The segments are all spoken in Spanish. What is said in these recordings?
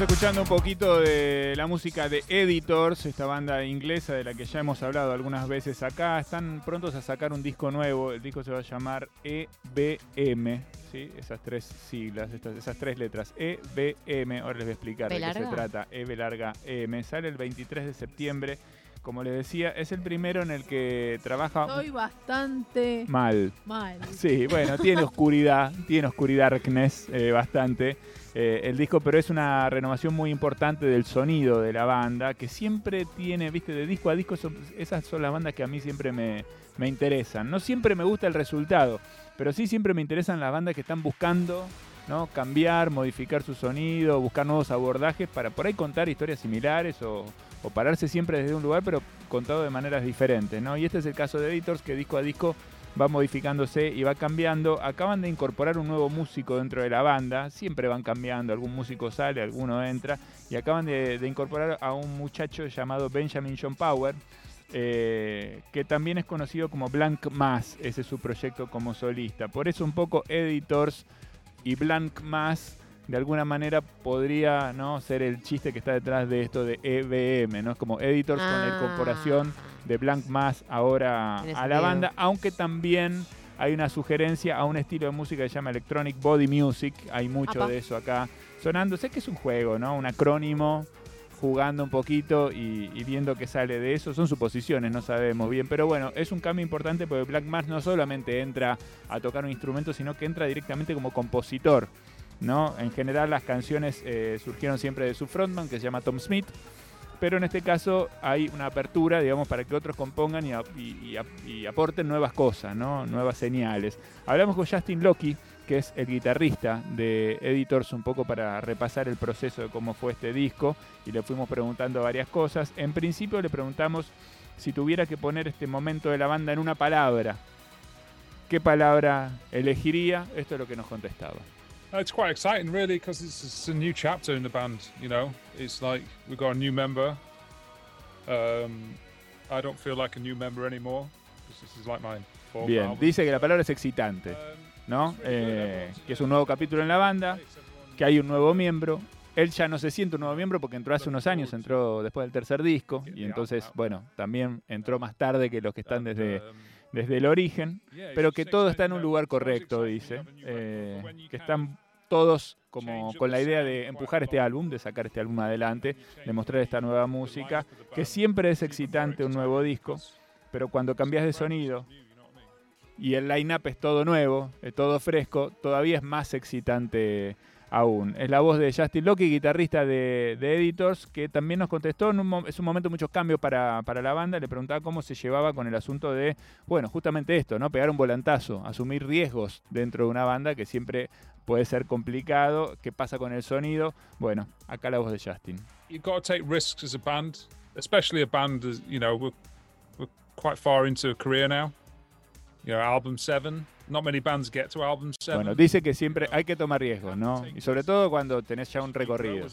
Estamos escuchando un poquito de la música de Editors, esta banda inglesa de la que ya hemos hablado algunas veces acá. Están prontos a sacar un disco nuevo. El disco se va a llamar EBM. ¿sí? Esas tres siglas, estas, esas tres letras. EBM. Ahora les voy a explicar ¿B de qué se trata. EB larga M. Sale el 23 de septiembre. Como les decía, es el primero en el que trabaja Estoy bastante mal. mal. Sí, bueno, tiene oscuridad, tiene oscuridad darkness eh, bastante eh, el disco, pero es una renovación muy importante del sonido de la banda, que siempre tiene, viste, de disco a disco, son- esas son las bandas que a mí siempre me, me interesan. No siempre me gusta el resultado, pero sí siempre me interesan las bandas que están buscando ¿no? cambiar, modificar su sonido, buscar nuevos abordajes para por ahí contar historias similares o, o pararse siempre desde un lugar, pero contado de maneras diferentes. ¿no? Y este es el caso de Editors, que disco a disco va modificándose y va cambiando. Acaban de incorporar un nuevo músico dentro de la banda, siempre van cambiando, algún músico sale, alguno entra, y acaban de, incorporar a un muchacho llamado Benjamin John Power, eh, que también es conocido como Blank Mass, ese es su proyecto como solista. Por eso un poco Editors y Blank Mass de alguna manera podría ¿no? ser el chiste que está detrás de esto de EBM, ¿no? Es como Editors con la Ah. incorporación de Blank Mass ahora a la banda, aunque también hay una sugerencia a un estilo de música que se llama Electronic Body Music, hay mucho Apa. de eso acá sonando, sé que es un juego, ¿no? Un acrónimo jugando un poquito y, y viendo qué sale de eso. Son suposiciones, no sabemos bien. Pero bueno, es un cambio importante porque Black Mass no solamente entra a tocar un instrumento, sino que entra directamente como compositor. ¿No? En general las canciones eh, surgieron siempre de su frontman, que se llama Tom Smith. Pero en este caso hay una apertura, digamos, para que otros compongan y, aporten nuevas cosas, ¿no? Nuevas señales. Hablamos con Justin Loki, que es el guitarrista de Editors, un poco para repasar el proceso de cómo fue este disco y le fuimos preguntando varias cosas. En principio le preguntamos si tuviera que poner este momento de la banda en una palabra, ¿qué palabra elegiría? Esto es lo que nos contestaba. Uh, It's quite exciting, really, because it's, it's a new chapter in the band. You know, it's like we've got a new member. Um, I don't feel like a new member anymore this is like my fourth Bien, album. dice que la palabra es excitante, Um, ¿no? Eh, que es un nuevo capítulo en la banda, que hay un nuevo miembro. Él ya no se siente un nuevo miembro porque entró hace unos años, entró después del tercer disco y entonces, bueno, también entró más tarde que los que están desde, um, desde el origen, pero que todo está en un lugar correcto, dice, eh, que están todos como con la idea de empujar este álbum, de sacar este álbum adelante, de mostrar esta nueva música, que siempre es excitante un nuevo disco, pero cuando cambias de sonido y el line-up es todo nuevo, es todo fresco, todavía es más excitante aún. Es la voz de Justin Loki, guitarrista de, de Editors, que también nos contestó. En un, es un momento muchos cambios para, para la banda. Le preguntaba cómo se llevaba con el asunto de, bueno, justamente esto, ¿no? Pegar un volantazo, asumir riesgos dentro de una banda que siempre puede ser complicado. ¿Qué pasa con el sonido? Bueno, acá la voz de Justin. You've got to take risks as a band, especially a band as you know we're quite far into a career now. You know, album seven. Not many bands get to album seven. Bueno, dice que siempre hay que tomar riesgos, ¿no? Y sobre todo cuando tenés ya un recorrido.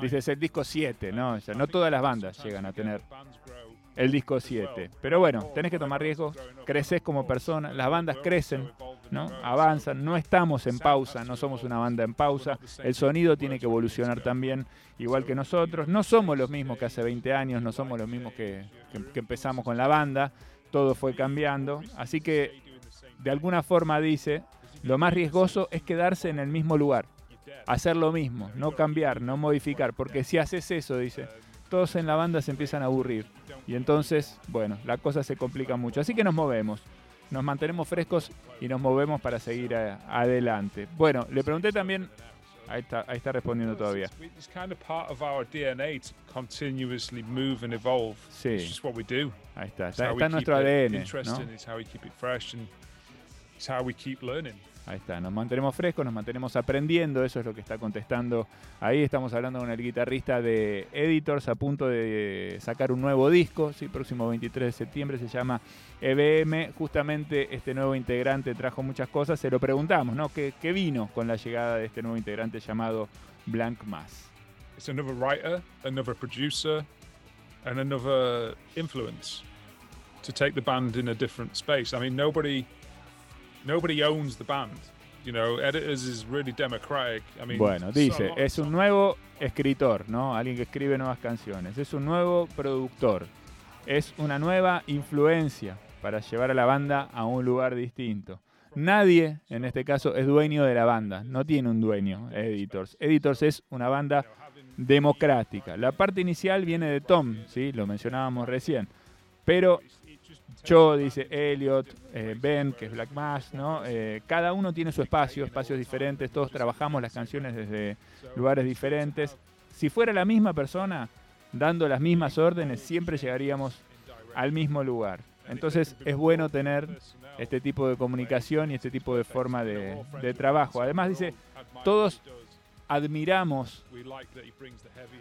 Dice, es el disco 7, ¿no? O sea, no todas las bandas llegan a tener el disco 7. Pero bueno, tenés que tomar riesgos, creces como persona, las bandas crecen, ¿no? Avanzan, no estamos en pausa, no somos una banda en pausa, el sonido tiene que evolucionar también, igual que nosotros, no somos los mismos que hace 20 años, no somos los mismos que, que- que empezamos con la banda, todo fue cambiando, así que de alguna forma dice, lo más riesgoso es quedarse en el mismo lugar, hacer lo mismo, no cambiar, no modificar, porque si haces eso, dice, todos en la banda se empiezan a aburrir. Y entonces, bueno, la cosa se complica mucho. Así que nos movemos, nos mantenemos frescos y nos movemos para seguir a- adelante. Bueno, le pregunté también, ahí está, ahí está respondiendo todavía. Sí. Ahí está, está, está nuestro ADN. ¿no? It's how we keep learning. Ahí está, nos mantenemos frescos, nos mantenemos aprendiendo, eso es lo que está contestando. Ahí estamos hablando con el guitarrista de Editors a punto de sacar un nuevo disco, sí, próximo 23 de septiembre se llama EBM. Justamente este nuevo integrante trajo muchas cosas, se lo preguntamos, ¿no? ¿Qué, qué vino con la llegada de este nuevo integrante llamado Blank Mass? It's another writer, another producer, and another influence to take the band in a different space. I mean, nobody, nobody owns the band. You know, editors is really democratic. I mean, Bueno, so dice, lot- es so- un nuevo escritor, ¿no? Alguien que escribe nuevas canciones. Es un nuevo productor. Es una nueva influencia para llevar a la banda a un lugar distinto. Nadie, en este caso, es dueño de la banda. No tiene un dueño, Editors. Editors es una banda democrática. La parte inicial viene de Tom, ¿sí? Lo mencionábamos recién. Pero Cho, dice Elliot, eh, Ben, que es Black Mass, ¿no? Eh, cada uno tiene su espacio, espacios diferentes, todos trabajamos las canciones desde lugares diferentes. Si fuera la misma persona dando las mismas órdenes, siempre llegaríamos al mismo lugar. Entonces es bueno tener este tipo de comunicación y este tipo de forma de, de trabajo. Además dice, todos admiramos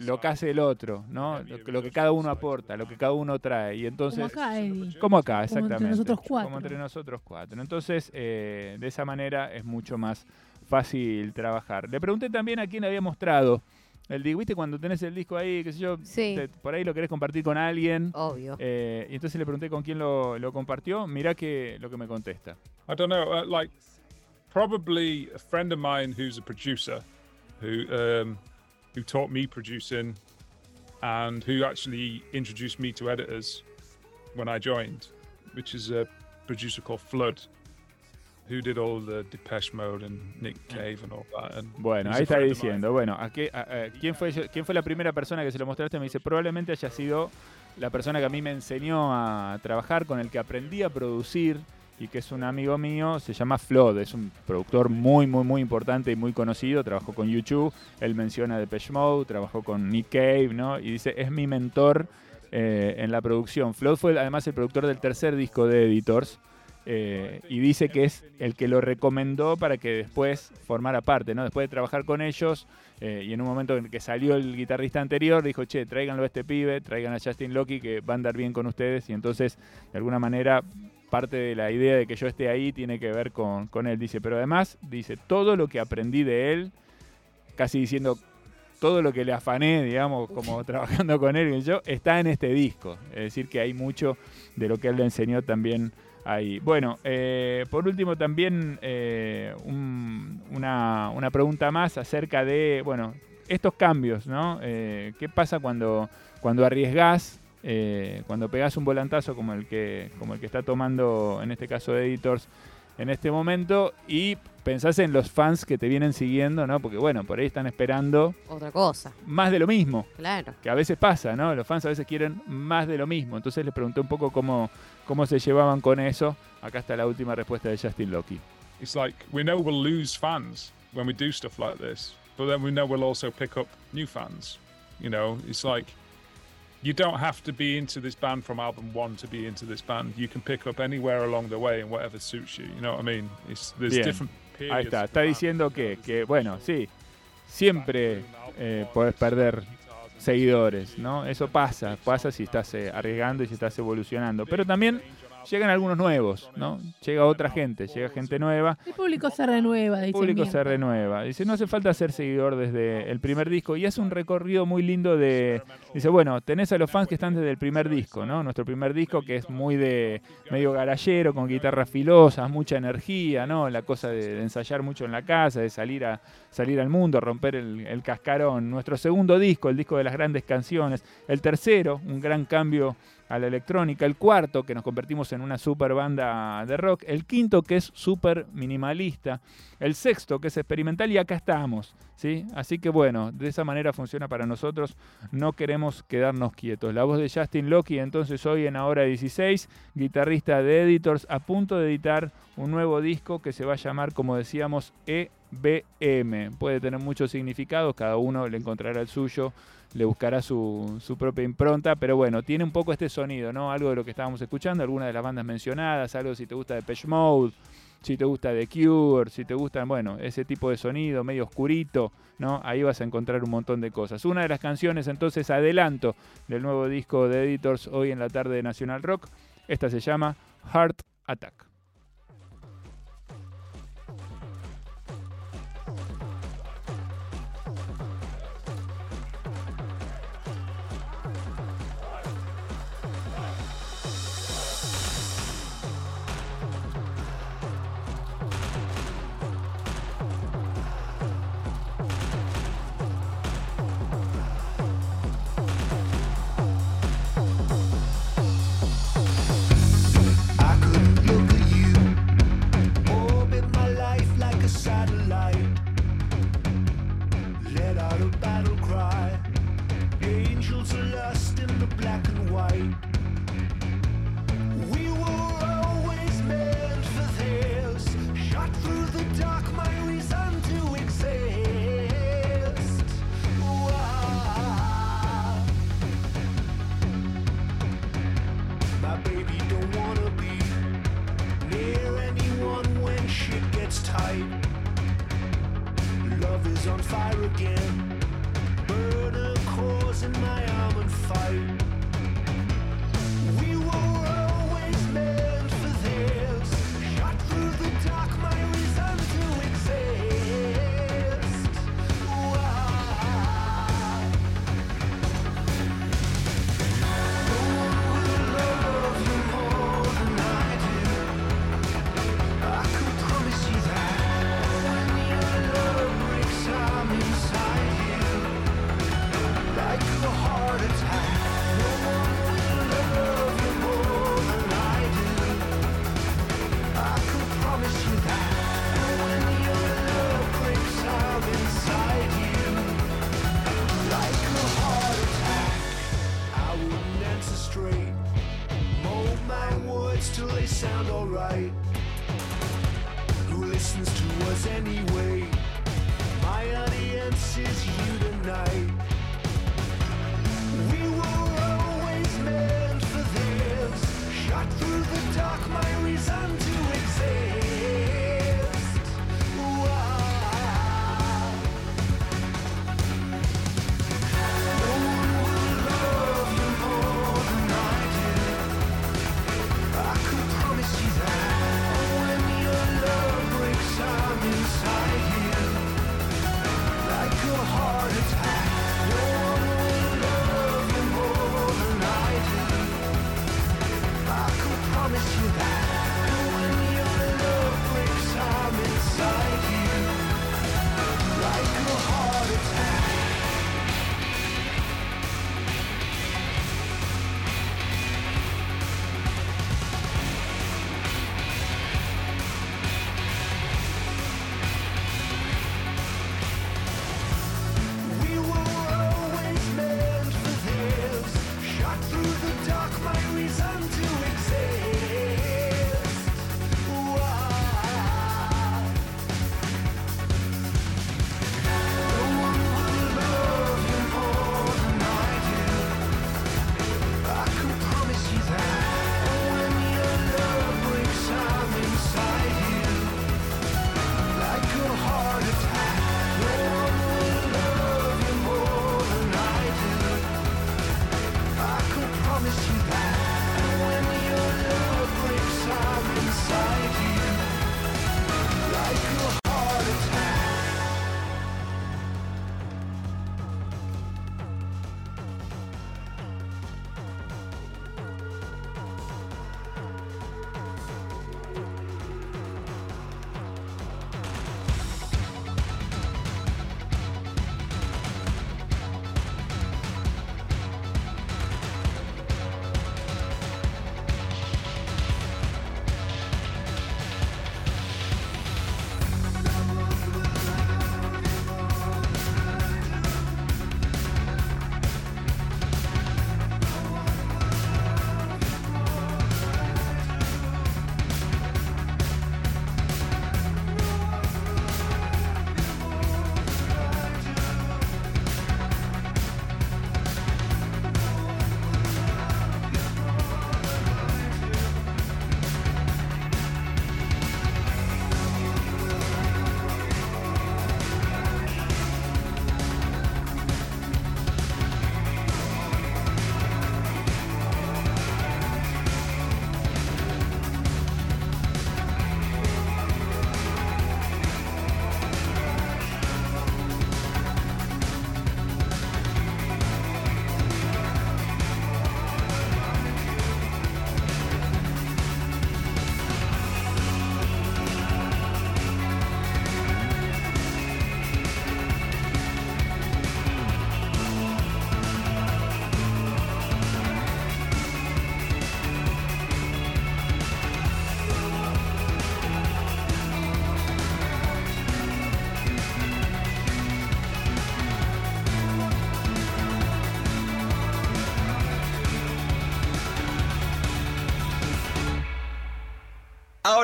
lo que hace el otro, ¿no? Lo que, lo que cada uno aporta, lo que cada uno trae. Y entonces, Como acá, Eddie. como acá, Como entre exactamente. nosotros cuatro. Como entre nosotros cuatro. Entonces, eh, de esa manera es mucho más fácil trabajar. Le pregunté también a quién había mostrado el disco. ¿Viste cuando tenés el disco ahí, qué sé yo, Sí. te- por ahí lo querés compartir con alguien? Obvio. Eh, y entonces le pregunté con quién lo, lo compartió. Mirá que, lo que me contesta. I don't know, uh, like probably a friend of mine who's a producer, who um, who taught me producing, and who actually introduced me to editors when I joined, which is a producer called Flood, who did all the Depeche Mode and Nick Cave and all that. And Bueno, ahí está diciendo. Bueno, ¿a qué- a- a- ¿quién, fue, ¿quién fue la primera persona que se lo mostraste? Me dice, probablemente haya sido la persona que a mí me enseñó a trabajar, con el que aprendí a producir y que es un amigo mío, se llama Flood, es un productor muy, muy, muy importante y muy conocido, trabajó con YouTube, él menciona Depeche Mode, trabajó con Nick Cave, ¿no? Y dice, es mi mentor eh, en la producción. Flood fue además el productor del tercer disco de Editors, eh, y dice que es el que lo recomendó para que después formara parte, ¿no? Después de trabajar con ellos eh, y en un momento en que salió el guitarrista anterior, dijo, che, tráiganlo a este pibe, traigan a Justin Loki que va a andar bien con ustedes y entonces de alguna manera parte de la idea de que yo esté ahí tiene que ver con, con él, dice, pero además dice, todo lo que aprendí de él, casi diciendo todo lo que le afané, digamos, como trabajando con él y yo, está en este disco. Es decir, que hay mucho de lo que él le enseñó también ahí. Bueno, eh, por último también eh, un- una, una pregunta más acerca de, bueno, estos cambios, ¿no? Eh, ¿Qué pasa cuando, cuando arriesgás, eh, cuando pegás un volantazo como el, que, como el que está tomando, en este caso, Editors, en este momento y pensás en los fans que te vienen siguiendo, ¿no? Porque, bueno, por ahí están esperando Otra cosa, más de lo mismo claro. que a veces pasa, ¿no? Los fans a veces quieren más de lo mismo. Entonces les pregunté un poco cómo, cómo se llevaban con eso. Acá está la última respuesta de Justin Loki. It's like we know we'll lose fans when we do stuff like this, but then we know we'll also pick up new fans. You know, it's like you don't have to be into this band from album one to be into this band. You can pick up anywhere along the way and whatever suits you. You know what I mean? It's there's Bien. different. Ahí está. Está diciendo que, que bueno, sí, siempre eh, podés perder seguidores, ¿no? Eso pasa, pasa si estás eh, arriesgando y si estás evolucionando. Pero también llegan algunos nuevos, ¿no? Llega otra gente, llega gente nueva. El público se renueva, El dice. público Mier. se renueva. Dice, no hace falta ser seguidor desde el primer disco. Y hace un recorrido muy lindo de... Dice, bueno, tenés a los fans que están desde el primer disco, ¿no? Nuestro primer disco que es muy de medio garallero, con guitarras filosas, mucha energía, ¿no? La cosa de, de ensayar mucho en la casa, de salir, a, salir al mundo, romper el, el cascarón. Nuestro segundo disco, el disco de las grandes canciones. El tercero, un gran cambio a la electrónica. El cuarto, que nos convertimos en una super banda de rock. El quinto, que es súper minimalista. El sexto, que es experimental. Y acá estamos. ¿sí? Así que bueno, de esa manera funciona para nosotros. No queremos quedarnos quietos. La voz de Justin Loki, entonces hoy en Ahora 16, guitarrista de Editors, a punto de editar un nuevo disco que se va a llamar, como decíamos, EBM. Puede tener muchos significados, cada uno le encontrará el suyo le buscará su, su propia impronta, pero bueno, tiene un poco este sonido, ¿no? Algo de lo que estábamos escuchando, algunas de las bandas mencionadas, algo si te gusta de Depeche Mode, si te gusta The Cure, si te gustan, bueno, ese tipo de sonido medio oscurito, ¿no? Ahí vas a encontrar un montón de cosas. Una de las canciones, entonces, adelanto del nuevo disco de Editors hoy en la tarde de National Rock, esta se llama Heart Attack. The dark, my reason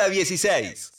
Ahora 16.